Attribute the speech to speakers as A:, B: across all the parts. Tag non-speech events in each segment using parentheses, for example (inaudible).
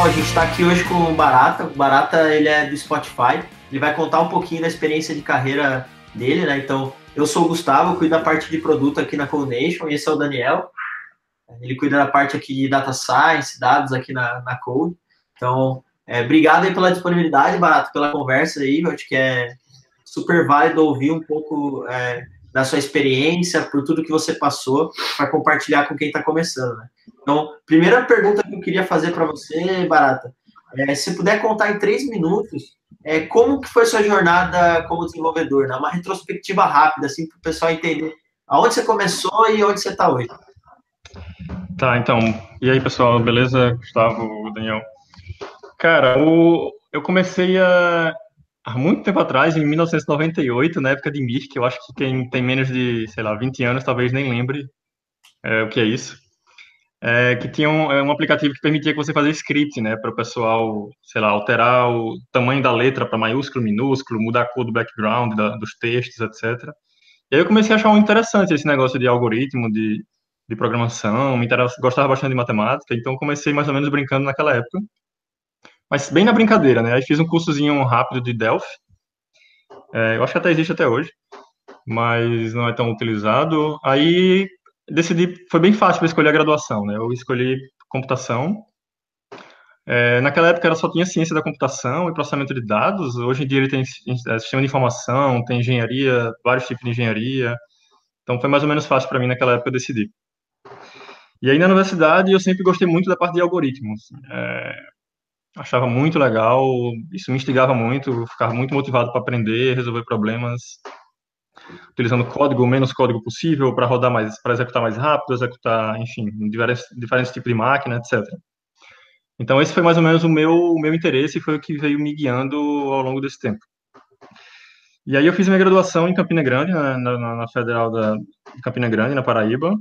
A: pessoal, a gente está aqui hoje com o Barata. O Barata ele é do Spotify. Ele vai contar um pouquinho da experiência de carreira dele, né? Então, eu sou o Gustavo, cuido da parte de produto aqui na Codenation, e esse é o Daniel. Ele cuida da parte aqui de data science, dados aqui na, na Code. Então, é, obrigado aí pela disponibilidade, Barato, pela conversa aí. Eu acho que é super válido ouvir um pouco é, da sua experiência, por tudo que você passou, para compartilhar com quem está começando. Né? Então, primeira pergunta que eu queria fazer para você, Barata, é, se puder contar em três minutos, é, como que foi sua jornada como desenvolvedor? Né? Uma retrospectiva rápida, assim, para o pessoal entender aonde você começou e onde você está hoje.
B: Tá, então, e aí, pessoal, beleza? Gustavo, Daniel. Cara, o, eu comecei a, há muito tempo atrás, em 1998, na época de Mir, que eu acho que quem tem menos de, sei lá, 20 anos talvez nem lembre é, o que é isso. É, que tinha um, é um, aplicativo que permitia que você fazia script, né, para o pessoal, sei lá, alterar o tamanho da letra para maiúsculo, minúsculo, mudar a cor do background, da, dos textos, etc. E aí eu comecei a achar interessante esse negócio de algoritmo, de, de programação, me gostava bastante de matemática, então comecei mais ou menos brincando naquela época mas bem na brincadeira, né? Aí fiz um cursozinho rápido de Delphi. É, eu acho que até existe até hoje, mas não é tão utilizado. Aí decidi, foi bem fácil para escolher a graduação, né? Eu escolhi computação. É, naquela época ela só tinha ciência da computação e processamento de dados. Hoje em dia ele tem é, sistema de informação, tem engenharia, vários tipos de engenharia. Então foi mais ou menos fácil para mim naquela época decidir. E aí na universidade eu sempre gostei muito da parte de algoritmos. É, achava muito legal, isso me instigava muito, ficava muito motivado para aprender, resolver problemas, utilizando código, o menos código possível para rodar mais, para executar mais rápido, executar, enfim, diferentes, diferentes tipos de máquina, etc. Então esse foi mais ou menos o meu, o meu interesse e foi o que veio me guiando ao longo desse tempo. E aí eu fiz minha graduação em Campina Grande, na, na, na Federal da Campina Grande, na Paraíba,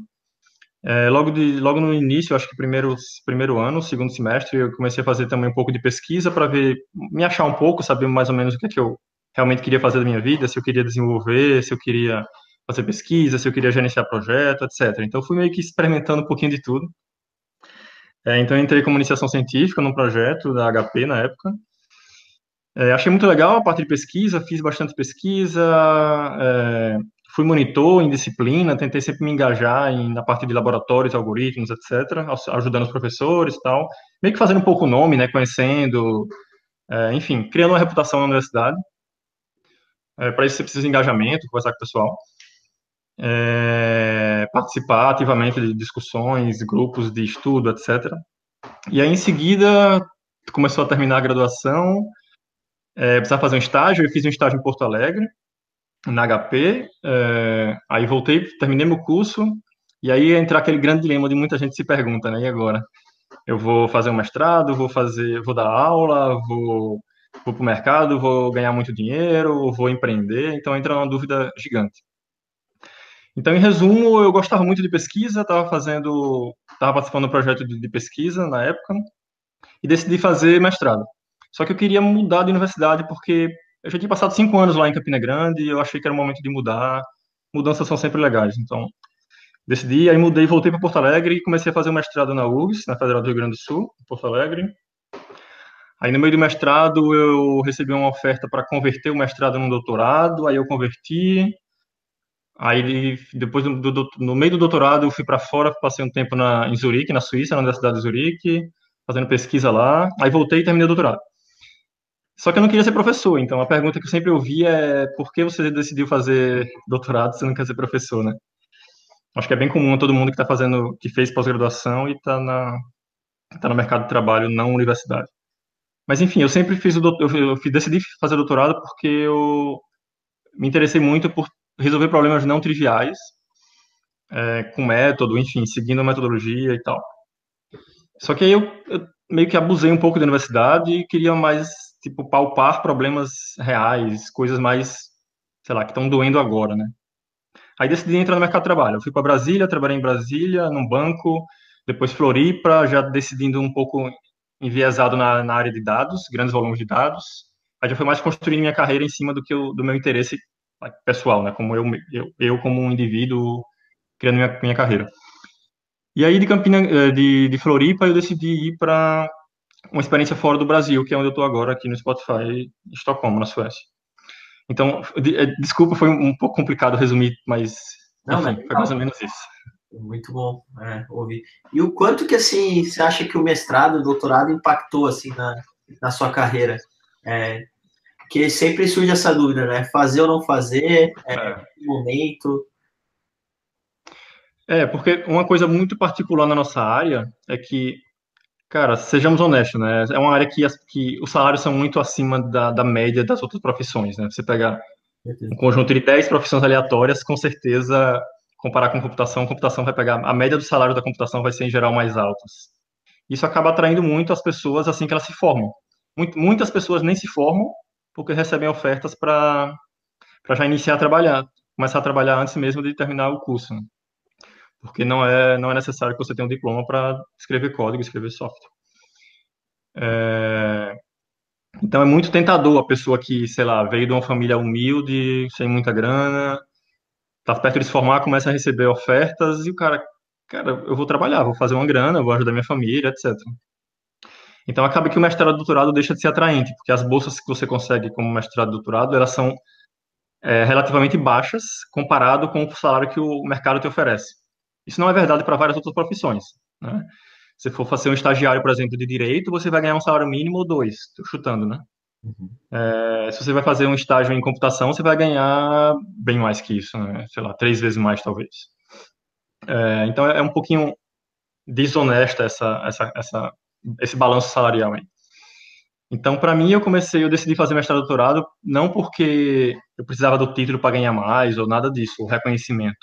B: é, logo, de, logo no início, acho que primeiro, primeiro ano, segundo semestre, eu comecei a fazer também um pouco de pesquisa para ver, me achar um pouco, saber mais ou menos o que, é que eu realmente queria fazer da minha vida, se eu queria desenvolver, se eu queria fazer pesquisa, se eu queria gerenciar projeto, etc. Então, fui meio que experimentando um pouquinho de tudo. É, então, entrei como iniciação científica num projeto da HP na época. É, achei muito legal a parte de pesquisa, fiz bastante pesquisa, é, fui monitor em disciplina, tentei sempre me engajar em, na parte de laboratórios, algoritmos, etc., ajudando os professores e tal, meio que fazendo um pouco o nome, né, conhecendo, é, enfim, criando uma reputação na universidade. É, Para isso você precisa de engajamento, conversar com o pessoal, é, participar ativamente de discussões, grupos de estudo, etc. E aí, em seguida, começou a terminar a graduação, é, precisava fazer um estágio, eu fiz um estágio em Porto Alegre, na HP, é, aí voltei, terminei meu curso, e aí entra aquele grande dilema de muita gente se pergunta, né, e agora? Eu vou fazer um mestrado, vou fazer, vou dar aula, vou, vou para o mercado, vou ganhar muito dinheiro, vou empreender, então entra uma dúvida gigante. Então, em resumo, eu gostava muito de pesquisa, estava fazendo, estava participando do projeto de, de pesquisa na época, e decidi fazer mestrado. Só que eu queria mudar de universidade porque eu já tinha passado cinco anos lá em Campina Grande e eu achei que era o momento de mudar. Mudanças são sempre legais, então decidi, aí mudei, voltei para Porto Alegre e comecei a fazer o mestrado na URGS, na Federal do Rio Grande do Sul, Porto Alegre. Aí no meio do mestrado eu recebi uma oferta para converter o mestrado num doutorado, aí eu converti. Aí depois do, do, no meio do doutorado eu fui para fora, passei um tempo na, em Zurique, na Suíça, na Universidade de Zurique, fazendo pesquisa lá. Aí voltei e terminei o doutorado. Só que eu não queria ser professor, então a pergunta que eu sempre ouvi é por que você decidiu fazer doutorado se não quer ser professor, né? Acho que é bem comum todo mundo que está fazendo, que fez pós-graduação e está na tá no mercado de trabalho não universidade. Mas enfim, eu sempre fiz o eu, eu decidi fazer doutorado porque eu me interessei muito por resolver problemas não triviais é, com método, enfim, seguindo a metodologia e tal. Só que aí eu, eu meio que abusei um pouco da universidade e queria mais tipo, palpar problemas reais, coisas mais, sei lá, que estão doendo agora, né? Aí decidi entrar no mercado de trabalho. Eu fui para Brasília, trabalhei em Brasília, num banco, depois Floripa, já decidindo um pouco enviesado na, na área de dados, grandes volumes de dados. Aí já foi mais construindo minha carreira em cima do que do meu interesse pessoal, né? Como eu, eu, eu como um indivíduo criando minha, minha carreira. E aí de Campina, eh, de, de Floripa, eu decidi ir para uma experiência fora do Brasil, que é onde eu estou agora, aqui no Spotify, em Estocolmo, na Suécia. Então, de, desculpa, foi um pouco complicado resumir, mas,
A: Não,
B: enfim, foi mais ou menos isso.
A: Muito bom é, ouvir. E o quanto que, assim, você acha que o mestrado, o doutorado impactou, assim, na, na sua carreira? É, que sempre surge essa dúvida, né? Fazer ou não fazer, é, é. momento.
B: É, porque uma coisa muito particular na nossa área é que, cara, sejamos honestos, né? É uma área que, que os salários são muito acima da, da média das outras profissões, né? Você pegar um conjunto de 10 profissões aleatórias, com certeza, comparar com computação, computação vai pegar, a média do salário da computação vai ser, em geral, mais altos. Isso acaba atraindo muito as pessoas assim que elas se formam. Muitas pessoas nem se formam porque recebem ofertas para já iniciar a trabalhar, começar a trabalhar antes mesmo de terminar o curso. Né? Porque não é, não é necessário que você tenha um diploma para escrever código, escrever software. É... Então é muito tentador a pessoa que, sei lá, veio de uma família humilde, sem muita grana, tá perto de se formar, começa a receber ofertas e o cara, cara, eu vou trabalhar, vou fazer uma grana, vou ajudar minha família, etc. Então acaba que o mestrado e doutorado deixa de ser atraente, porque as bolsas que você consegue como mestrado e doutorado, elas são é, relativamente baixas comparado com o salário que o mercado te oferece. Isso não é verdade para várias outras profissões. Né? Se for fazer um estagiário, por exemplo, de direito, você vai ganhar um salário mínimo ou dois, chutando, né? Uhum. É, se você vai fazer um estágio em computação, você vai ganhar bem mais que isso, né? sei lá, três vezes mais, talvez. É, então é um pouquinho desonesta essa, essa, essa esse balanço salarial aí. Então, para mim, eu comecei, eu decidi fazer mestrado e doutorado não porque eu precisava do título para ganhar mais ou nada disso, o reconhecimento.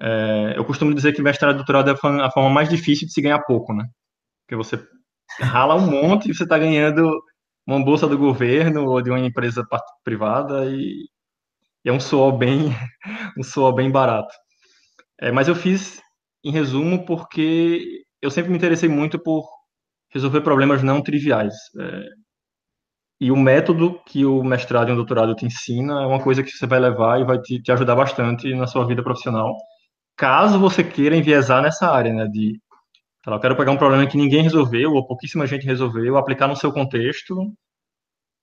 B: É, eu costumo dizer que mestrado e doutorado é a forma mais difícil de se ganhar pouco, né? Porque você rala um monte e você está ganhando uma bolsa do governo ou de uma empresa privada e, e é um suor bem, (laughs) um suor bem barato. É, mas eu fiz, em resumo, porque eu sempre me interessei muito por resolver problemas não triviais. É, e o método que o mestrado e o doutorado te ensina é uma coisa que você vai levar e vai te, te ajudar bastante na sua vida profissional, caso você queira enviesar nessa área, né, de eu quero pegar um problema que ninguém resolveu ou pouquíssima gente resolveu, aplicar no seu contexto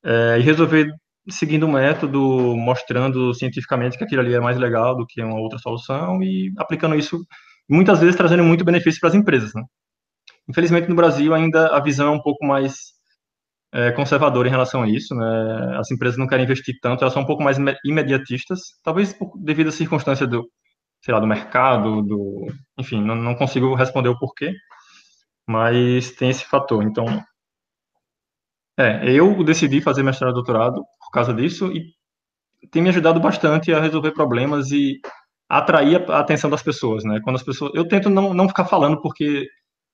B: é, e resolver seguindo um método, mostrando cientificamente que aquilo ali é mais legal do que uma outra solução e aplicando isso, muitas vezes trazendo muito benefício para as empresas, né? Infelizmente, no Brasil, ainda a visão é um pouco mais é, conservadora em relação a isso. Né? As empresas não querem investir tanto, elas são um pouco mais imediatistas, talvez devido à circunstância do, sei lá, do mercado, do, enfim, não, não consigo responder o porquê, mas tem esse fator. Então, é, eu decidi fazer mestrado e doutorado por causa disso e tem me ajudado bastante a resolver problemas e atrair a atenção das pessoas, né? Quando as pessoas, eu tento não, não ficar falando porque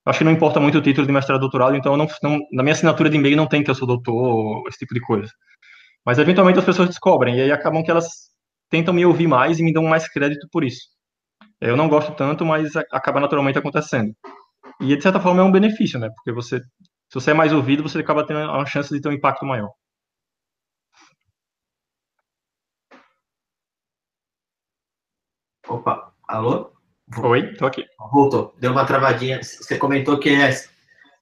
B: acho que não importa muito o título de mestrado doutorado, então não, não, na minha assinatura de e-mail não tem que eu sou doutor, esse tipo de coisa. Mas eventualmente as pessoas descobrem, e aí acabam que elas tentam me ouvir mais e me dão mais crédito por isso. Eu não gosto tanto, mas acaba naturalmente acontecendo. E de certa forma é um benefício, né? Porque você, se você é mais ouvido, você acaba tendo uma chance de ter um impacto maior.
A: Opa, alô?
B: Oi, tô aqui.
A: Voltou. Deu uma travadinha. Você comentou que é,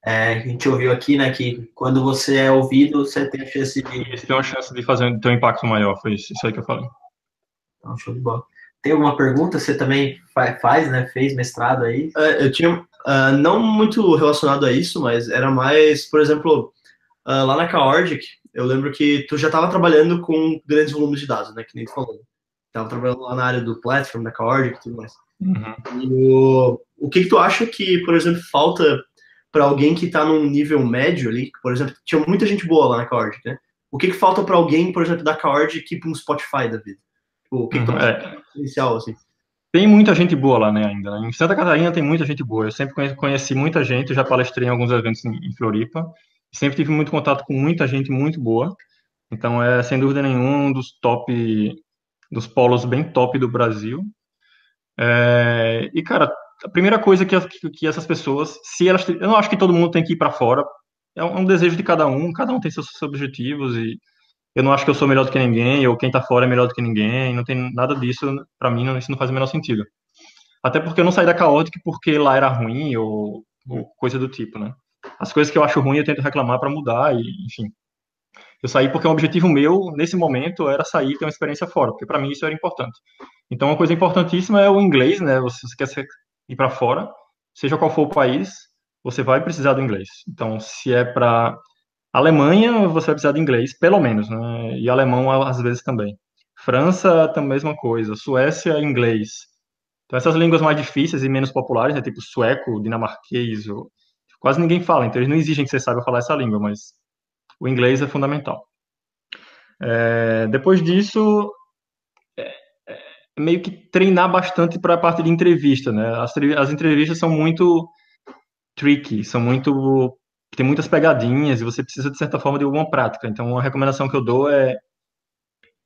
A: é, a gente ouviu aqui, né, que quando você é ouvido, você tem a chance de.
B: Você tem uma chance de fazer ter um impacto maior. Foi isso, isso aí que eu falei.
A: Então, show de bola. Tem alguma pergunta? Você também faz, né? Fez mestrado aí?
C: É, eu tinha, uh, não muito relacionado a isso, mas era mais, por exemplo, uh, lá na Caordic, eu lembro que tu já estava trabalhando com grandes volumes de dados, né? Que nem tu falou. Estava trabalhando lá na área do platform, da Caordic e tudo mais. Uhum. O, o que, que tu acha que, por exemplo, falta para alguém que está num nível médio ali, por exemplo, tinha muita gente boa lá na Cord, né? O que, que falta para alguém, por exemplo, da que ir para um Spotify da vida? Tipo, o que, uhum, que tu acha é. inicial, assim?
B: Tem muita gente boa lá, né, ainda. Né? Em Santa Catarina tem muita gente boa. Eu sempre conheci muita gente, já palestrei em alguns eventos em Floripa. Sempre tive muito contato com muita gente muito boa. Então, é, sem dúvida nenhuma, um dos top, dos polos bem top do Brasil. É, e, cara, a primeira coisa que, que, essas pessoas, se elas. Eu não acho que todo mundo tem que ir para fora. É um, é um, desejo de cada um, cada um tem seus, seus objetivos e eu não acho que eu sou melhor do que ninguém ou quem está fora é melhor do que ninguém. Não tem nada disso, para mim, não, isso não faz o menor sentido. Até porque eu não saí da Chaotic porque lá era ruim ou, ou coisa do tipo, né? as coisas que eu acho ruim eu tento reclamar para mudar e, enfim. Eu saí porque o objetivo meu nesse momento era sair e ter uma experiência fora, porque para mim isso era importante. Então, uma coisa importantíssima é o inglês, né? Você, você quer ir para fora, seja qual for o país, você vai precisar do inglês. Então, se é para Alemanha, você vai precisar de inglês, pelo menos, né? E alemão às vezes também. França, a mesma coisa. Suécia, inglês. Então, essas línguas mais difíceis e menos populares, né, tipo sueco, dinamarquês, ou... quase ninguém fala, então eles não exigem que você saiba falar essa língua, mas o inglês é fundamental. É, depois disso, é, é meio que treinar bastante para a parte de entrevista, né? As, as entrevistas são muito tricky, são muito tem muitas pegadinhas e você precisa de certa forma de alguma prática. Então, uma recomendação que eu dou é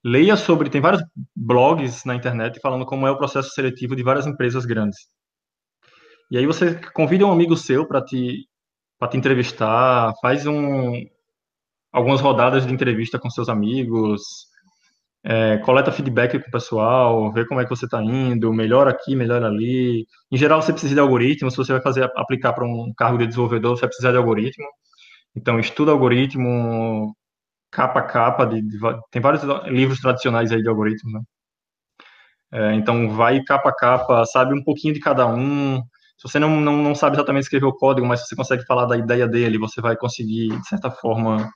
B: leia sobre, tem vários blogs na internet falando como é o processo seletivo de várias empresas grandes. E aí você convida um amigo seu para te te entrevistar, faz um algumas rodadas de entrevista com seus amigos, é, coleta feedback com o pessoal, vê como é que você está indo, melhor aqui, melhor ali. Em geral, você precisa de algoritmo. Se você vai fazer aplicar para um cargo de desenvolvedor, você vai precisar de algoritmo. Então, estuda algoritmo capa a capa. De, de, tem vários livros tradicionais aí de algoritmos, né? É, então, vai capa a capa, sabe um pouquinho de cada um. Se você não, não, não sabe exatamente escrever o código, mas você consegue falar da ideia dele, você vai conseguir, de certa forma,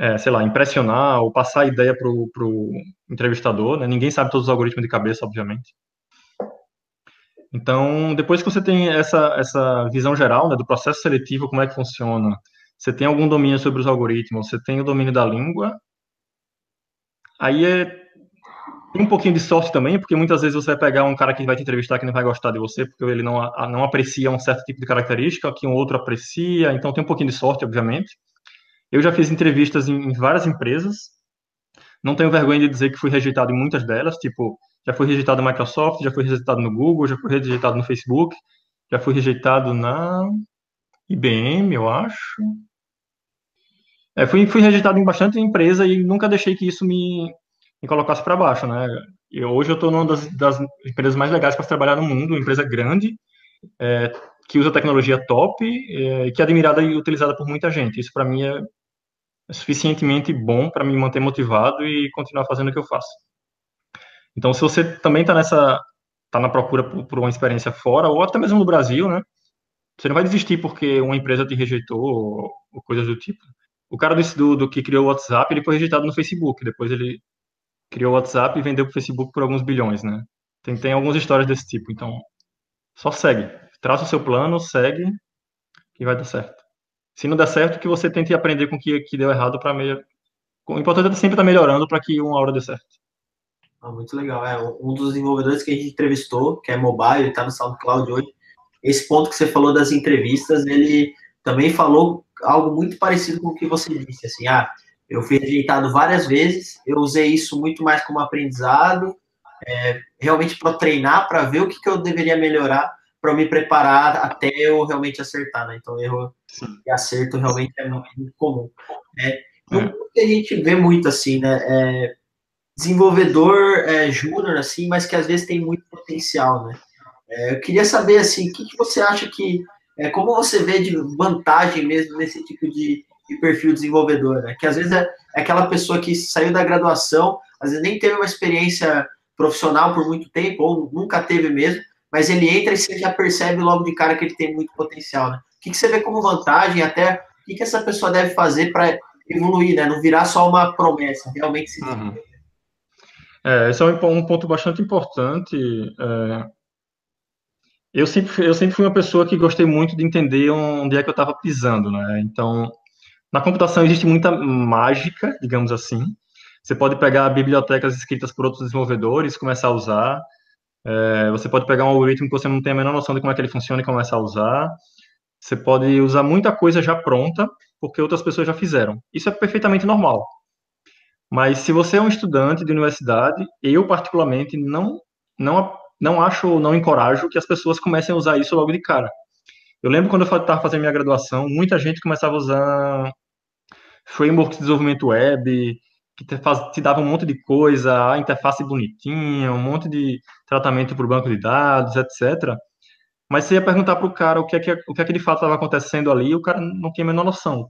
B: é, sei lá, impressionar ou passar a ideia para o entrevistador, né? Ninguém sabe todos os algoritmos de cabeça, obviamente. Então, depois que você tem essa, essa visão geral né, do processo seletivo, como é que funciona, você tem algum domínio sobre os algoritmos, você tem o domínio da língua, aí é um pouquinho de sorte também, porque muitas vezes você vai pegar um cara que vai te entrevistar que não vai gostar de você, porque ele não, não aprecia um certo tipo de característica, que um outro aprecia, então tem um pouquinho de sorte, obviamente. Eu já fiz entrevistas em, várias empresas. Não tenho vergonha de dizer que fui rejeitado em muitas delas. Tipo, já fui rejeitado na Microsoft, já fui rejeitado no Google, já fui rejeitado no Facebook, já fui rejeitado na IBM, eu acho. É, fui, fui rejeitado em bastante empresa e nunca deixei que isso me, me colocasse para baixo, né? E hoje eu estou numa das, das, empresas mais legais para trabalhar no mundo, uma empresa grande, é, que usa tecnologia top é, que é admirada e utilizada por muita gente. Isso para mim é suficientemente bom para me manter motivado e continuar fazendo o que eu faço. Então, se você também está nessa, tá na procura por, por, uma experiência fora ou até mesmo no Brasil, né? Você não vai desistir porque uma empresa te rejeitou ou, ou coisas do tipo. O cara do, do, que criou o WhatsApp, ele foi rejeitado no Facebook. Depois ele criou o WhatsApp e vendeu para o Facebook por alguns bilhões, né? Tem, tem algumas histórias desse tipo. Então, só segue. Traça o seu plano, segue e vai dar certo. Se não der certo, que você tente aprender com o que, que deu errado para melhorar. O importante é sempre estar tá melhorando para que uma hora dê certo.
A: Ah, muito legal. É, um dos desenvolvedores que a gente entrevistou, que é mobile, está no SoundCloud hoje. Esse ponto que você falou das entrevistas, ele também falou algo muito parecido com o que você disse. Assim, ah, eu fui rejeitado várias vezes, eu usei isso muito mais como aprendizado, é, realmente para treinar, para ver o que, que eu deveria melhorar para me preparar até eu realmente acertar, né? Então, erro Sim. e acerto realmente é muito, muito comum. É, é. que a gente vê muito assim, né? É, desenvolvedor é, júnior, assim, mas que às vezes tem muito potencial, né? É, eu queria saber, assim, o que, que você acha que, é, como você vê de vantagem mesmo nesse tipo de, de perfil desenvolvedor, né? Que às vezes é, é aquela pessoa que saiu da graduação, às vezes nem teve uma experiência profissional por muito tempo, ou nunca teve mesmo, mas ele entra e você já percebe logo de cara que ele tem muito potencial, né? O que, que você vê como vantagem, até o que, que essa pessoa deve fazer para evoluir, né? Não virar só uma promessa, realmente se uhum.
B: É, esse é um, ponto bastante importante. É, eu, sempre, eu sempre fui uma pessoa que gostei muito de entender onde é que eu estava pisando, né? Então, na computação existe muita mágica, digamos assim. Você pode pegar bibliotecas escritas por outros desenvolvedores, começar a usar. É, você pode pegar um algoritmo que você não tem a menor noção de como é que ele funciona e começar a usar. Você pode usar muita coisa já pronta, porque outras pessoas já fizeram. Isso é perfeitamente normal. Mas se você é um estudante de universidade, eu particularmente não não não acho, não encorajo que as pessoas comecem a usar isso logo de cara. Eu lembro quando eu estava fazendo minha graduação, muita gente começava a usar frameworks de desenvolvimento web, que te, faz, te dava um monte de coisa, a interface bonitinha, um monte de tratamento para o banco de dados, etc. Mas você ia perguntar para o cara o que, é que, o que é que de fato estava acontecendo ali, o cara não tinha a menor noção.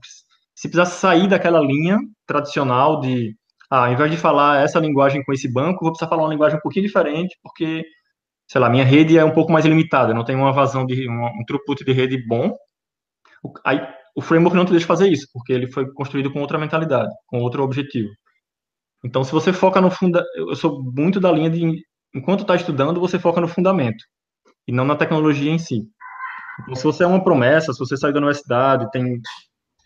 B: Se precisasse sair daquela linha tradicional de, ah, ao invés de falar essa linguagem com esse banco, vou precisar falar uma linguagem um pouquinho diferente, porque, sei lá, minha rede é um pouco mais limitada, não tem uma vazão de um, um throughput de rede bom. Aí o framework não te deixa fazer isso, porque ele foi construído com outra mentalidade, com outro objetivo. Então, se você foca no funda, eu sou muito da linha de enquanto está estudando, você foca no fundamento e não na tecnologia em si. Então, se você é uma promessa, se você saiu da universidade, tem,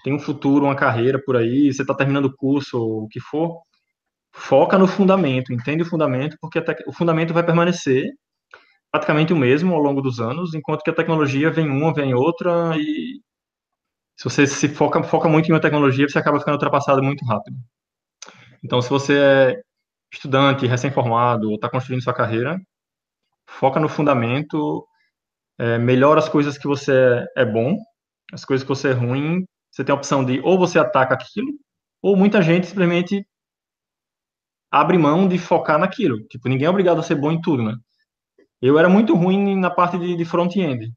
B: tem um futuro, uma carreira por aí, você está terminando o curso ou o que for, foca no fundamento, entende o fundamento, porque o fundamento vai permanecer praticamente o mesmo ao longo dos anos, enquanto que a tecnologia vem uma, vem outra, e se você se foca, foca muito em uma tecnologia, você acaba ficando ultrapassado muito rápido. Então, se você é estudante, recém-formado, ou está construindo sua carreira, foca no fundamento, é, melhora as coisas que você é bom, as coisas que você é ruim, você tem a opção de ou você ataca aquilo, ou muita gente simplesmente abre mão de focar naquilo. Tipo, ninguém é obrigado a ser bom em tudo, né? Eu era muito ruim na parte de, de front-end.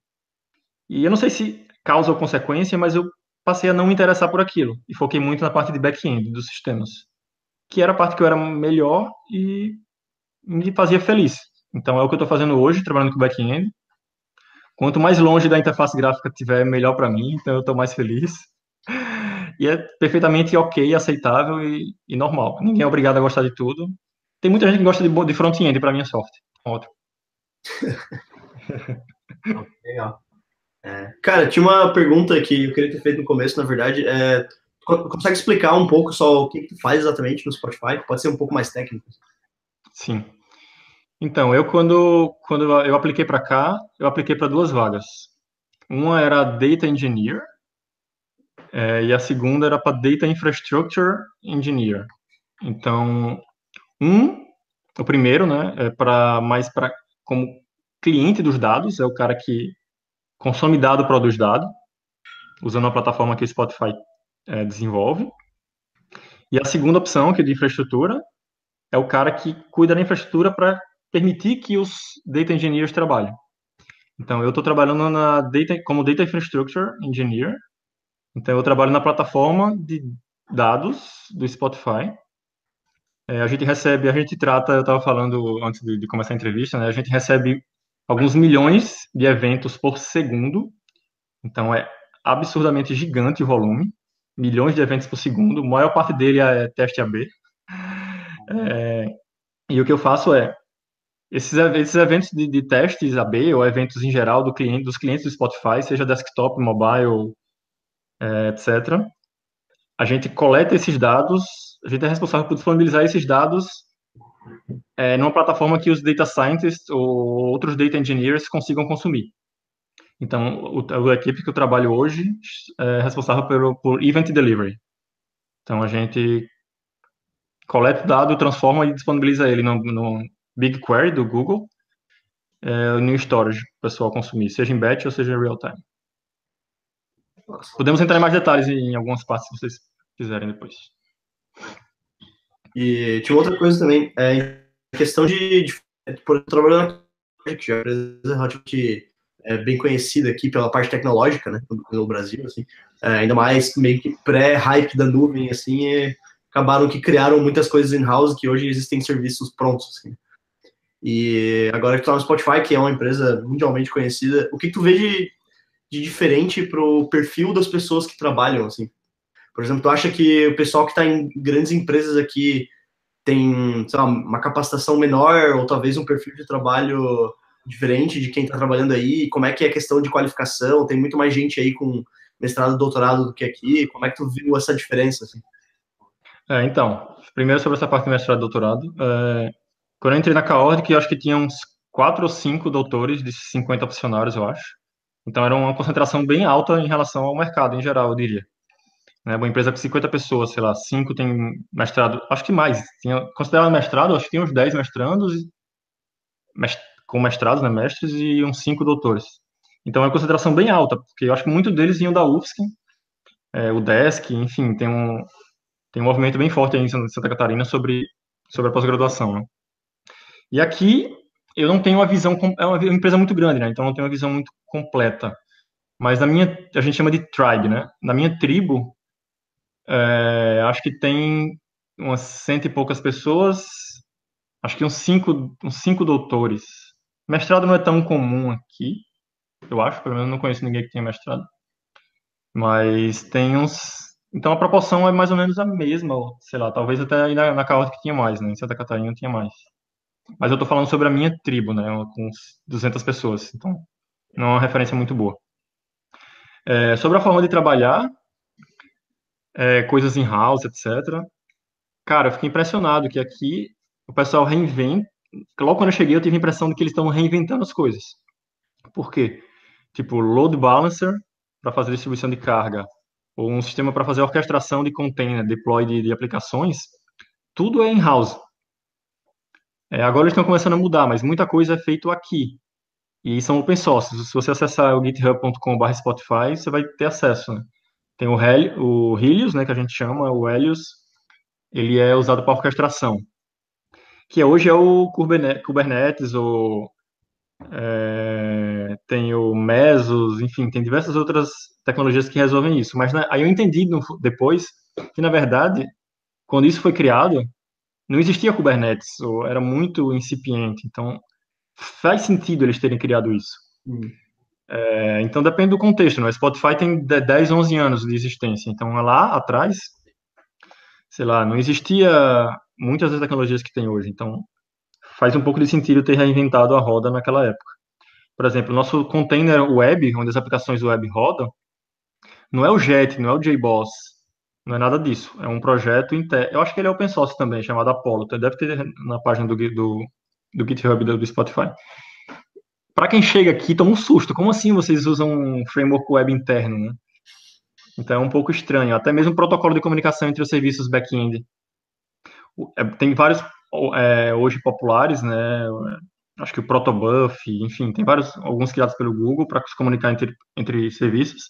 B: E eu não sei se causa ou consequência, mas eu passei a não me interessar por aquilo. E foquei muito na parte de back-end dos sistemas. Que era a parte que eu era melhor e me fazia feliz. Então é o que eu estou fazendo hoje, trabalhando com back-end. Quanto mais longe da interface gráfica tiver, melhor para mim, então eu estou mais feliz. E é perfeitamente ok, aceitável e, e, normal. Ninguém é obrigado a gostar de tudo. Tem muita gente que gosta de, de front-end, para minha sorte. Ótimo. (laughs)
C: Legal. É, cara, tinha uma pergunta que eu queria ter feito no começo, na verdade. É, consegue explicar um pouco só o que, tu faz exatamente no Spotify? Pode ser um pouco mais técnico.
B: Sim. Então, eu quando, quando eu apliquei para cá, eu apliquei para duas vagas. Uma era Data Engineer é, e a segunda era para Data Infrastructure Engineer. Então, um, o primeiro, né, é para mais para como cliente dos dados, é o cara que consome dado, produz dado, usando a plataforma que o Spotify é, desenvolve. E a segunda opção, que é de infraestrutura, é o cara que cuida da infraestrutura para permitir que os data engineers trabalhem. Então, eu estou trabalhando na data, como Data Infrastructure Engineer. Então, eu trabalho na plataforma de dados do Spotify. É, a gente recebe, a gente trata, eu estava falando antes de, de, começar a entrevista, né, a gente recebe alguns milhões de eventos por segundo. Então, é absurdamente gigante o volume. Milhões de eventos por segundo. A maior parte dele é teste AB. É, e o que eu faço é, esses, esses eventos de, de, testes AB ou eventos em geral do cliente, dos clientes do Spotify, seja desktop, mobile, é, etc. A gente coleta esses dados, a gente é responsável por disponibilizar esses dados é, numa plataforma que os data scientists ou outros data engineers consigam consumir. Então, o, a equipe que eu trabalho hoje é responsável por, por event delivery. Então, a gente coleta o dado, transforma e disponibiliza ele no, no BigQuery do Google é, no storage para o pessoal consumir, seja em batch ou seja em real time. Podemos entrar em mais detalhes em algumas partes se vocês quiserem depois.
C: E tinha outra coisa também, é questão de, de por trabalhar na que é empresa é, bem conhecida aqui pela parte tecnológica, né, no Brasil, assim, é, ainda mais meio que pré-hype da nuvem, assim, e acabaram que criaram muitas coisas in-house que hoje existem serviços prontos, assim. E agora que tu tá no Spotify, que é uma empresa mundialmente conhecida, o que tu vê de, de diferente pro perfil das pessoas que trabalham, assim? Por exemplo, tu acha que o pessoal que está em grandes empresas aqui tem, sei lá, uma capacitação menor ou talvez um perfil de trabalho diferente de quem está trabalhando aí? Como é que é a questão de qualificação? Tem muito mais gente aí com mestrado, doutorado do que aqui. Como é que tu viu essa diferença? Assim?
B: É, então, primeiro sobre essa parte de mestrado e doutorado. É, quando eu entrei na Caord, que eu acho que tinha uns quatro ou cinco doutores de 50 funcionários, eu acho. Então era uma concentração bem alta em relação ao mercado em geral, eu diria. Né, uma empresa com 50 pessoas, sei lá, cinco tem mestrado, acho que mais. Tinha, mestrado, acho que tinha uns 10 mestrandos, mest, com mestrados, né, mestres, e uns cinco doutores. Então é uma concentração bem alta, porque eu acho que muitos deles vinham da UFSC, é, o DESC, enfim, tem um, tem um movimento bem forte aí em Santa Catarina sobre, sobre a pós-graduação. Né? E aqui, eu não tenho uma visão, é uma empresa muito grande, né? Então não tenho uma visão muito completa. Mas na minha, a gente chama de tribe, né? Na minha tribo, é, acho que tem umas cento e poucas pessoas, acho que uns cinco, uns cinco doutores. Mestrado não é tão comum aqui, eu acho, pelo menos não conheço ninguém que tenha mestrado. Mas tem uns. Então a proporção é mais ou menos a mesma, sei lá, talvez até aí na, na que tinha mais, né? Em Santa Catarina tinha mais. Mas eu tô falando sobre a minha tribo, né? Com 200 pessoas, então não é uma referência muito boa. É, sobre a forma de trabalhar, é, coisas em house, etc. Cara, eu fiquei impressionado que aqui o pessoal reinventa. Logo quando eu cheguei, eu tive a impressão de que eles estão reinventando as coisas. Por quê? Tipo, load balancer para fazer distribuição de carga, ou um sistema para fazer orquestração de container, deploy de, de aplicações, tudo é in-house. É, agora eles estão começando a mudar, mas muita coisa é feito aqui. E são open source. Se você acessar o github.com.br Spotify, você vai ter acesso. Né? Tem o, Hel o Helios, né, que a gente chama, o Helios, ele é usado para orquestração. Que hoje é o Kubernetes, ou é, tem o Mesos, enfim, tem diversas outras tecnologias que resolvem isso. Mas né, aí eu entendi no, depois que, na verdade, quando isso foi criado, não existia Kubernetes, ou era muito incipiente. Então, faz sentido eles terem criado isso. Hum. É, então, depende do contexto. Né? Spotify tem 10, 11 anos de existência. Então, lá atrás, sei lá, não existia muitas das tecnologias que tem hoje. Então, faz um pouco de sentido ter reinventado a roda naquela época. Por exemplo, nosso container web, onde as aplicações web rodam, não é o Jet, não é o JBoss, não é nada disso. É um projeto interno. Eu acho que ele é open source também, chamado Apollo. Então, deve ter na página do, do, do GitHub do, do Spotify. Para quem chega aqui, toma um susto. Como assim vocês usam um framework web interno, né? Então é um pouco estranho. Até mesmo o protocolo de comunicação entre os serviços back-end. É, tem vários é, hoje populares, né? Acho que o Protobuf, enfim, tem vários, alguns criados pelo Google para se comunicar entre, entre serviços.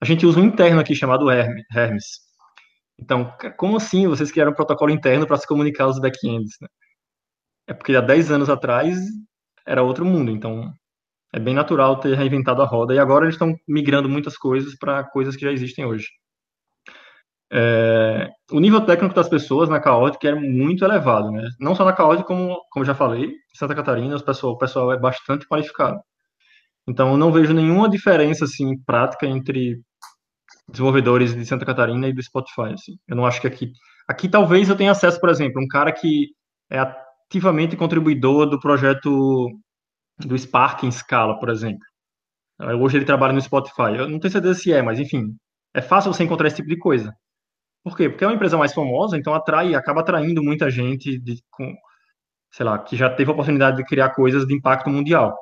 B: A gente usa um interno aqui chamado Hermes. Então, como assim vocês criaram um protocolo interno para se comunicar aos backends? Né? É porque há 10 anos atrás era outro mundo, então é bem natural ter reinventado a roda e agora eles estão migrando muitas coisas para coisas que já existem hoje. É, o nível técnico das pessoas na Caótica é muito elevado, né? Não só na Caótica, como, como já falei, em Santa Catarina, pessoal, o pessoal é bastante qualificado. Então, eu não vejo nenhuma diferença, assim, prática entre desenvolvedores de Santa Catarina e do Spotify, assim. Eu não acho que aqui... Aqui, talvez, eu tenha acesso, por exemplo, um cara que é ativamente contribuidor do projeto do Spark em Scala, por exemplo. Hoje ele trabalha no Spotify. Eu não tenho certeza se é, mas, enfim, é fácil você encontrar esse tipo de coisa. Por quê? Porque é uma empresa mais famosa, então atrai, acaba atraindo muita gente de, com, sei lá, que já teve a oportunidade de criar coisas de impacto mundial.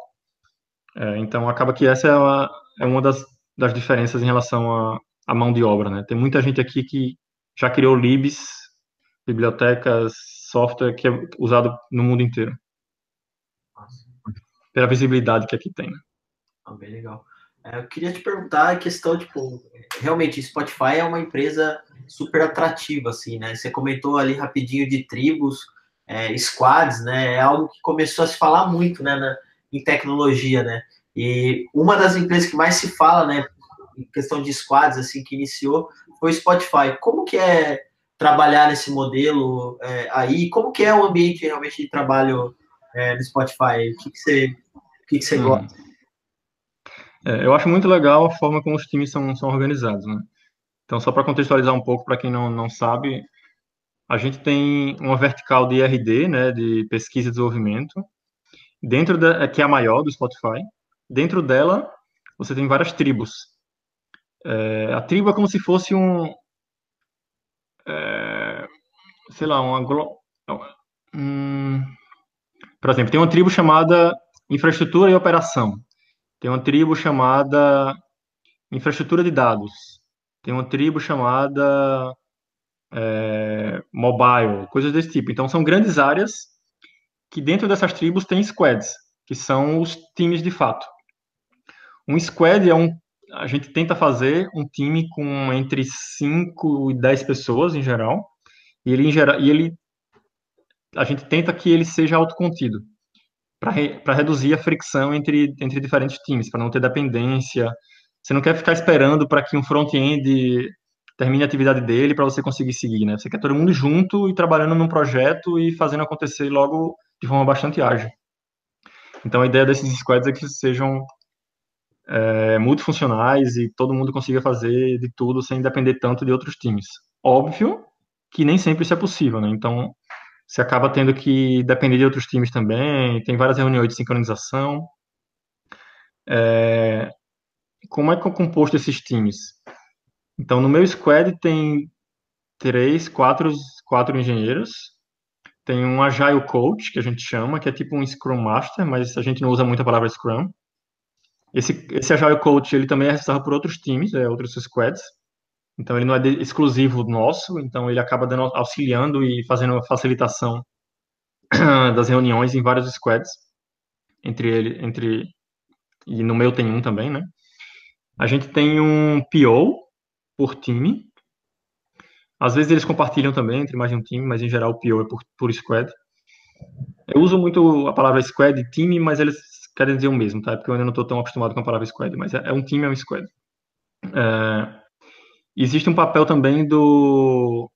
B: É, então acaba que essa é uma, é uma das, das diferenças em relação à mão de obra, né? Tem muita gente aqui que já criou libs, bibliotecas, software que é usado no mundo inteiro. Pela visibilidade que aqui tem. Né?
A: Ah, bem legal. É, eu queria te perguntar a questão, tipo, realmente, Spotify é uma empresa super atrativa, assim, né? Você comentou ali rapidinho de tribos, é, squads, né? É algo que começou a se falar muito, né, na, em tecnologia, né? E uma das empresas que mais se fala, né, em questão de squads, assim, que iniciou, foi o Spotify. Como que é trabalhar nesse modelo é, aí? Como que é o ambiente realmente de trabalho é, no Spotify? O que, que você, o que, que você hum. gosta?
B: É, eu acho muito legal a forma como os times são, são organizados, né? Então, só para contextualizar um pouco, para quem não, não sabe, a gente tem uma vertical de IRD, né, de pesquisa e desenvolvimento, dentro da, que é a maior do Spotify. Dentro dela, você tem várias tribos. É, a tribo é como se fosse um, é, sei lá, uma, um, por exemplo, tem uma tribo chamada infraestrutura e operação. Tem uma tribo chamada infraestrutura de dados tem uma tribo chamada é, mobile, coisas desse tipo. Então, são grandes áreas que dentro dessas tribos tem squads, que são os times de fato. Um squad é um. A gente tenta fazer um time com entre 5 e 10 pessoas em geral, e ele, em geral, e ele a gente tenta que ele seja autocontido. Para re, reduzir a fricção entre, entre diferentes times, para não ter dependência. Você não quer ficar esperando para que um front-end termine a atividade dele para você conseguir seguir, né? Você quer todo mundo junto e trabalhando num projeto e fazendo acontecer logo de forma bastante ágil. Então a ideia desses squads é que sejam é, multifuncionais e todo mundo consiga fazer de tudo sem depender tanto de outros times. Óbvio que nem sempre isso é possível, né? Então você acaba tendo que depender de outros times também, tem várias reuniões de sincronização. É, como é que é composto esses times? Então, no meu squad tem três, quatro, quatro engenheiros. Tem um Agile Coach, que a gente chama, que é tipo um Scrum Master, mas a gente não usa muito a palavra Scrum. Esse, esse Agile Coach, ele também é responsável por outros times, é, outros squads. Então, ele não é exclusivo nosso, então ele acaba dando, auxiliando e fazendo a facilitação (clears throat) das reuniões em vários squads. Entre ele, entre... E no meu tem um também, né? A gente tem um PO, por time. Às vezes eles compartilham também entre mais de um time, mas em geral o pior é por, por squad. Eu uso muito a palavra squad e time, mas eles querem dizer o mesmo, tá? Porque eu ainda não estou tão acostumado com a palavra squad, mas é, é um time, é um squad. É, existe um papel também do.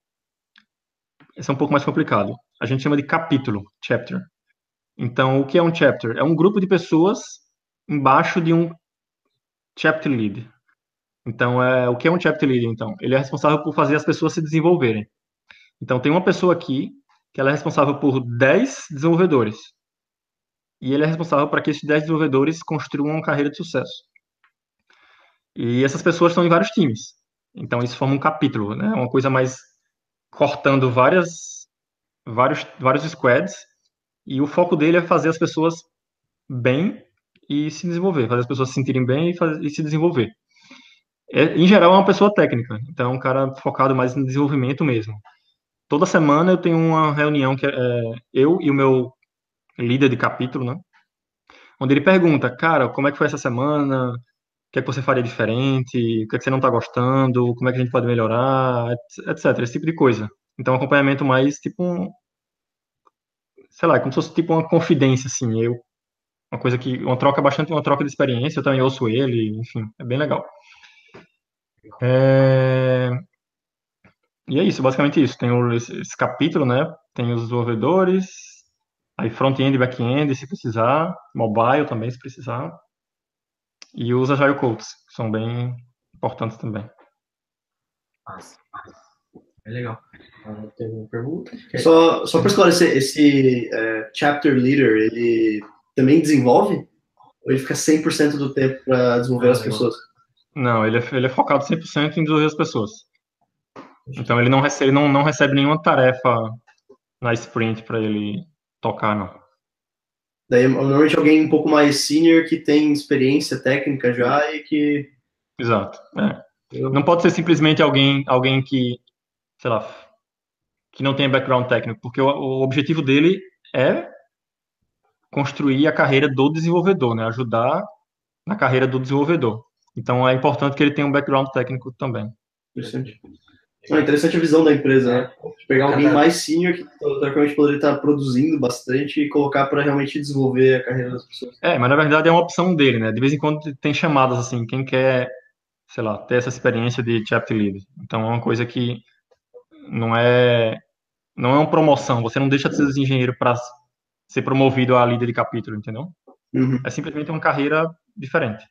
B: Esse é um pouco mais complicado. A gente chama de capítulo, chapter. Então, o que é um chapter? É um grupo de pessoas embaixo de um chapter lead. Então, é, o que é um chapter leader, então? Ele é responsável por fazer as pessoas se desenvolverem. Então, tem uma pessoa aqui que ela é responsável por 10 desenvolvedores. E ele é responsável para que esses 10 desenvolvedores construam uma carreira de sucesso. E essas pessoas estão em vários times. Então, isso forma um capítulo, né? Uma coisa mais cortando várias, vários, vários squads. E o foco dele é fazer as pessoas bem e se desenvolver, fazer as pessoas se sentirem bem e, fazer, e se desenvolver é, em geral, é uma pessoa técnica, então é um cara focado mais no desenvolvimento mesmo. Toda semana eu tenho uma reunião que é, é eu e o meu líder de capítulo, né? Onde ele pergunta, cara, como é que foi essa semana? Que é que você faria diferente? O que é que você não está gostando? Como é que a gente pode melhorar? Etc. Esse tipo de coisa. Então, acompanhamento mais tipo um, sei lá, como se fosse tipo uma confidência, assim. Eu, uma coisa que, uma troca bastante, uma troca de experiência. Eu também ouço ele, enfim, é bem legal. É... E é isso, basicamente isso. Tem o, esse, esse capítulo, né? Tem os desenvolvedores, aí front-end e back-end, se precisar, mobile também, se precisar, e os Agile Codes, que são bem importantes também.
A: É legal. Tem alguma pergunta?
C: Só, só para esclarecer, esse é, chapter leader, ele também desenvolve? Ou ele fica 100% do tempo para desenvolver ah, as pessoas?
B: Não, ele é, ele é focado 100% em desenvolver as pessoas. Então ele não recebe, não, não recebe nenhuma tarefa na sprint para ele tocar, não.
C: Daí, normalmente alguém um pouco mais senior que tem experiência técnica já e que...
B: Exato. É. Não pode ser simplesmente alguém, alguém que, sei lá, que não tem background técnico, porque o, o objetivo dele é construir a carreira do desenvolvedor, né? Ajudar na carreira do desenvolvedor. Então é importante que ele tenha um background técnico também.
C: Interessante. É interessante a visão da empresa, né? Pegar alguém mais senior que teoricamente poderia estar produzindo bastante e colocar para realmente desenvolver a carreira das pessoas.
B: É, mas na verdade é uma opção dele, né? De vez em quando tem chamadas assim, quem quer, sei lá, ter essa experiência de chapter lead. Então é uma coisa que não é não é uma promoção, você não deixa de ser engenheiro para ser promovido a líder de capítulo, entendeu? Uhum. É simplesmente uma carreira diferente.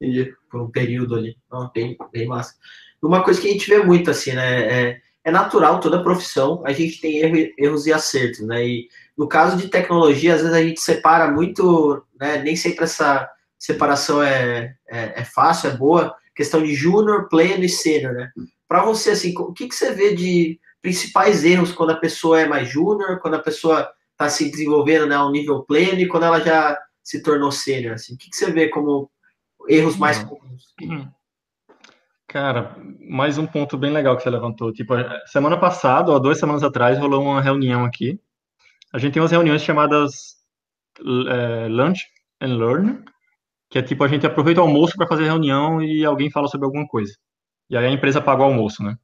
A: Entendi. Por um período ali. Não, bem, bem massa. Uma coisa que a gente vê muito, assim, né? É, é natural, toda profissão, a gente tem erro, erros e acertos, né? E no caso de tecnologia, às vezes a gente separa muito, né? Nem sempre essa separação é, é, é fácil, é boa. Questão de júnior, pleno e sênior, né? Para você, assim, o que, que você vê de principais erros quando a pessoa é mais júnior, quando a pessoa está se desenvolvendo né, ao nível pleno e quando ela já se tornou sênior, assim? O que, que você vê como erros mais comuns? Uhum.
B: Cara, mais um ponto bem legal que você levantou. Tipo, semana passada, ou duas semanas atrás, rolou uma reunião aqui. A gente tem umas reuniões chamadas é, Lunch and Learn, que é tipo, a gente aproveita o almoço para fazer reunião e alguém fala sobre alguma coisa. E aí a empresa paga o almoço, né?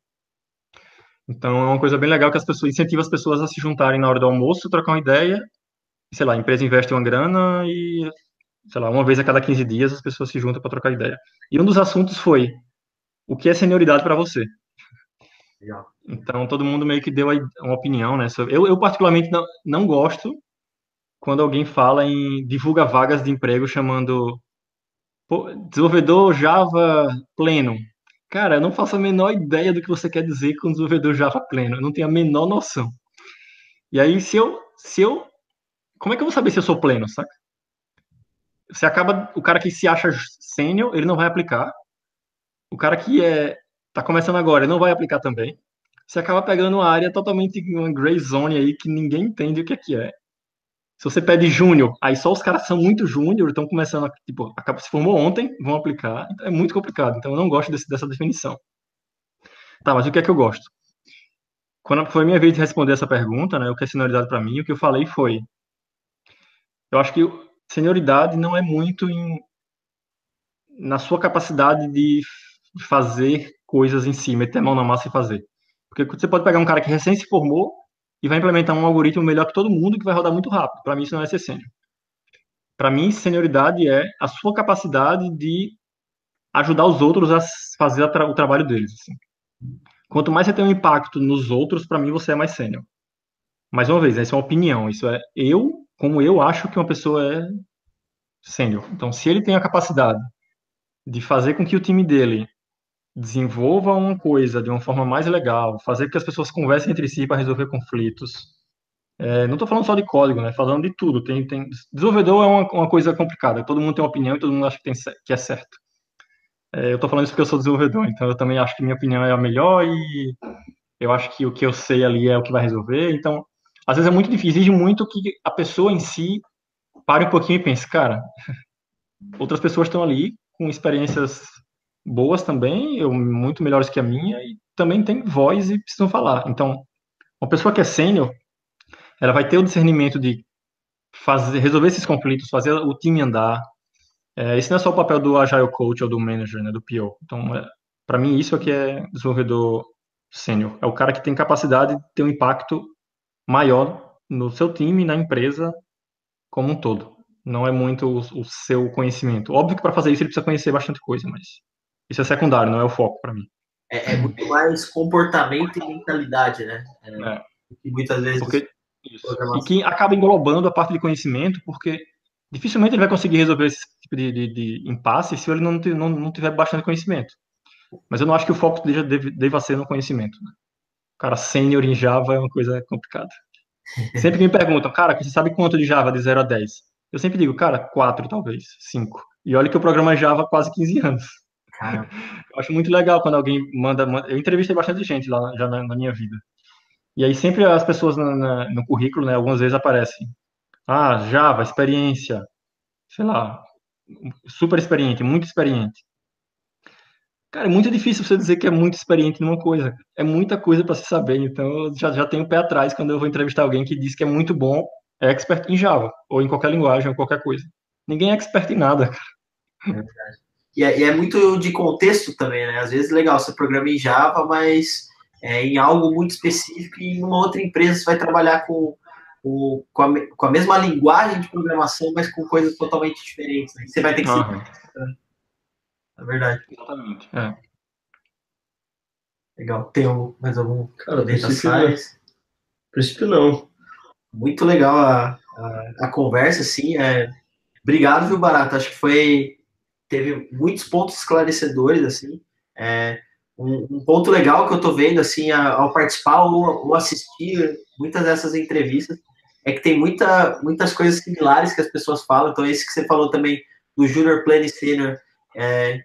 B: Então é uma coisa bem legal que as pessoas incentiva as pessoas a se juntarem na hora do almoço, trocar uma ideia sei lá, a empresa investe uma grana e, sei lá, uma vez a cada 15 dias as pessoas se juntam para trocar ideia. E um dos assuntos foi o que é senioridade para você? Legal. Então todo mundo meio que deu uma opinião, né? Eu, eu particularmente não, não gosto quando alguém fala em divulga vagas de emprego chamando desenvolvedor Java pleno. Cara, eu não faço a menor ideia do que você quer dizer com desenvolvedor Java pleno. Eu não tenho a menor noção. E aí, se eu, se eu, como é que eu vou saber se eu sou pleno, saca? Você acaba, o cara que se acha sênior, ele não vai aplicar. O cara que é tá começando agora, não vai aplicar também. Você acaba pegando uma área totalmente uma gray zone aí que ninguém entende o que é que é. Se você pede júnior, aí só os caras são muito júnior, estão começando a, tipo, acaba, se formou ontem, vão aplicar. Então é muito complicado. Então eu não gosto desse, dessa definição. Tá, mas o que é que eu gosto? Quando foi minha vez de responder essa pergunta, né, o que é senioridade para mim, o que eu falei foi, eu acho que senioridade não é muito em, na sua capacidade de fazer coisas em si, meter a mão na massa e fazer. Porque você pode pegar um cara que recém se formou e vai implementar um algoritmo melhor que todo mundo que vai rodar muito rápido. Para mim, isso não é ser sênior. Para mim, senioridade é a sua capacidade de ajudar os outros a fazer o trabalho deles. Assim. Quanto mais você tem um impacto nos outros, para mim, você é mais sênior. Mais uma vez, essa é uma opinião. Isso é eu, como eu acho que uma pessoa é sênior. Então, se ele tem a capacidade de fazer com que o time dele desenvolva uma coisa de uma forma mais legal, fazer com que as pessoas conversem entre si para resolver conflitos. É, não estou falando só de código, né? Falando de tudo. Tem, tem... Desenvolvedor é uma, uma coisa complicada. Todo mundo tem uma opinião e todo mundo acha que, tem, que é certo. É, eu estou falando isso porque eu sou desenvolvedor, então eu também acho que minha opinião é a melhor e eu acho que o que eu sei ali é o que vai resolver. Então, às vezes é muito difícil, exige muito que a pessoa em si pare um pouquinho e pense, cara, (laughs) outras pessoas estão ali com experiências boas também, eu, muito melhores que a minha, e também tem voz e precisam falar. Então, uma pessoa que é sênior, ela vai ter o discernimento de fazer, resolver esses conflitos, fazer o time andar. É, esse não é só o papel do agile coach ou do manager, né, do PO. Então, é, para mim, isso aqui é desenvolvedor sênior. É o cara que tem capacidade de ter um impacto maior no seu time, na empresa como um todo. Não é muito o, o seu conhecimento. Óbvio que para fazer isso ele precisa conhecer bastante coisa, mas isso é secundário, não é o foco para mim.
A: É, é, muito mais comportamento e mentalidade, né? É, é. muitas vezes. Porque,
B: e que acaba englobando a parte de conhecimento, porque dificilmente ele vai conseguir resolver esse tipo de, de, de impasse se ele não, não, não tiver bastante conhecimento. Mas eu não acho que o foco deva, deva ser no conhecimento. Né? O cara sênior em Java é uma coisa complicada. (laughs) Sempre que me perguntam, cara, você sabe quanto de Java de 0 a 10? Eu sempre digo, cara, 4 talvez, 5. E olha que eu programo Java há quase 15 anos. Eu acho muito legal quando alguém manda, manda. Eu entrevistei bastante gente lá já na, na minha vida. E aí sempre as pessoas na, na, no currículo, né, algumas vezes aparecem. Ah, Java, experiência, sei lá, super experiente, muito experiente. Cara, é muito difícil você dizer que é muito experiente numa coisa. É muita coisa para se saber. Então, eu já, já tenho o pé atrás quando eu vou entrevistar alguém que diz que é muito bom, é expert em Java, ou em qualquer linguagem, ou qualquer coisa. Ninguém é expert em nada, cara. É
A: verdade. E é, e é, muito de contexto também, né? Às vezes legal, você programa em Java, mas é, em algo muito específico e em uma outra empresa você vai trabalhar com, com, com, a, com a mesma linguagem de programação, mas com coisas totalmente diferentes. Né? Você vai ter que uhum. ser. É verdade. Exatamente. É. Legal. Tem mais algum
C: Cara, data science? princípio não.
A: Muito legal a, a, a conversa, assim. É... Obrigado, viu, Barato? Acho que foi teve muitos pontos esclarecedores, assim. É, um, um, ponto legal que eu tô vendo, assim, ao participar ou, ou, assistir muitas dessas entrevistas, é que tem muita, muitas coisas similares que as pessoas falam. Então, esse que você falou também do Junior Plane Senior, é,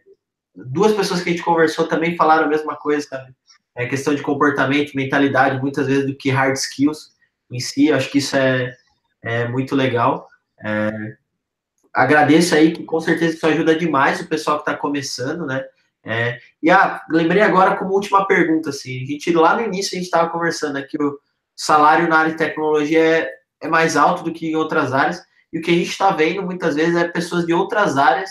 A: duas pessoas que a gente conversou também falaram a mesma coisa, sabe? É questão de comportamento, mentalidade, muitas vezes do que hard skills em si. Acho que isso é, é muito legal. É, agradeço aí, que com certeza isso ajuda demais o pessoal que está começando, né? É, e ah, lembrei agora como última pergunta, assim, a gente lá no início a gente estava conversando né, que o salário na área de tecnologia é, é mais alto do que em outras áreas, e o que a gente está vendo muitas vezes é pessoas de outras áreas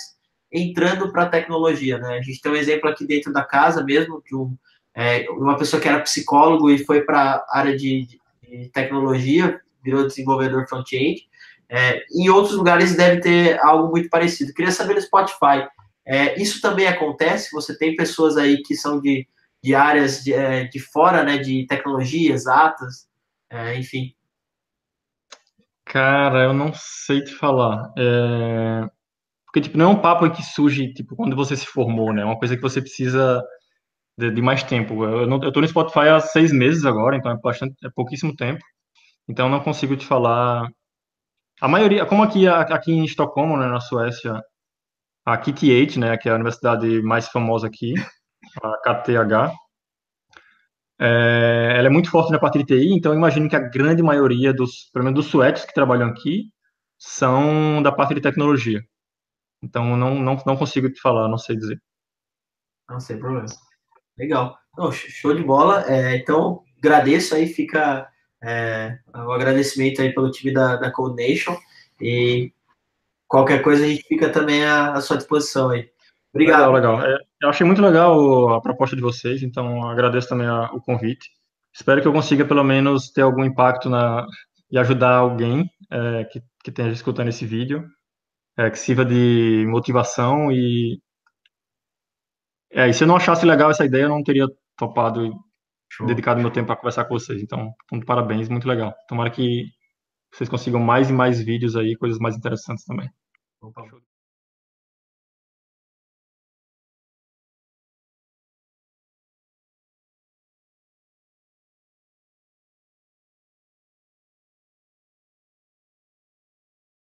A: entrando para a tecnologia, né? A gente tem um exemplo aqui dentro da casa mesmo, que um, é, uma pessoa que era psicólogo e foi para a área de, de, tecnologia, virou desenvolvedor front-end, É, em outros lugares deve ter algo muito parecido. Queria saber no Spotify, é, isso também acontece? Você tem pessoas aí que são de, de áreas de, é, de fora, né, de tecnologia, exatas, é, enfim.
B: Cara, eu não sei te falar. É... Porque, tipo, não é um papo que surge, tipo, quando você se formou, né? É uma coisa que você precisa de, de mais tempo. Eu, não, eu tô no Spotify há seis meses agora, então é bastante, é pouquíssimo tempo. Então não consigo te falar. A maioria, como aqui, aqui em Estocolmo, né, na Suécia, a KTH, né, que é a universidade mais famosa aqui, (laughs) a KTH, é, ela é muito forte na parte de TI, então imagino que a grande maioria dos, pelo menos dos suecos que trabalham aqui, são da parte de tecnologia. Então não, não, não consigo te falar, não sei dizer.
A: Não, sem problema. Legal. Não, show de bola. É, então, agradeço aí, fica é, o agradecimento aí pelo time da, da Code Nation e qualquer coisa a gente fica também à, à sua disposição aí. Obrigado.
B: Legal, legal. É, eu achei muito legal a proposta de vocês, então agradeço também a, o convite. Espero que eu consiga pelo menos ter algum impacto na, e ajudar alguém é, que, que esteja escutando esse vídeo, é, que sirva de motivação e é, e se eu não achasse legal essa ideia, eu não teria topado Show. dedicado meu tempo para conversar com vocês. Então, muito parabéns, muito legal. Tomara que vocês consigam mais e mais vídeos aí, coisas mais interessantes também. Opa.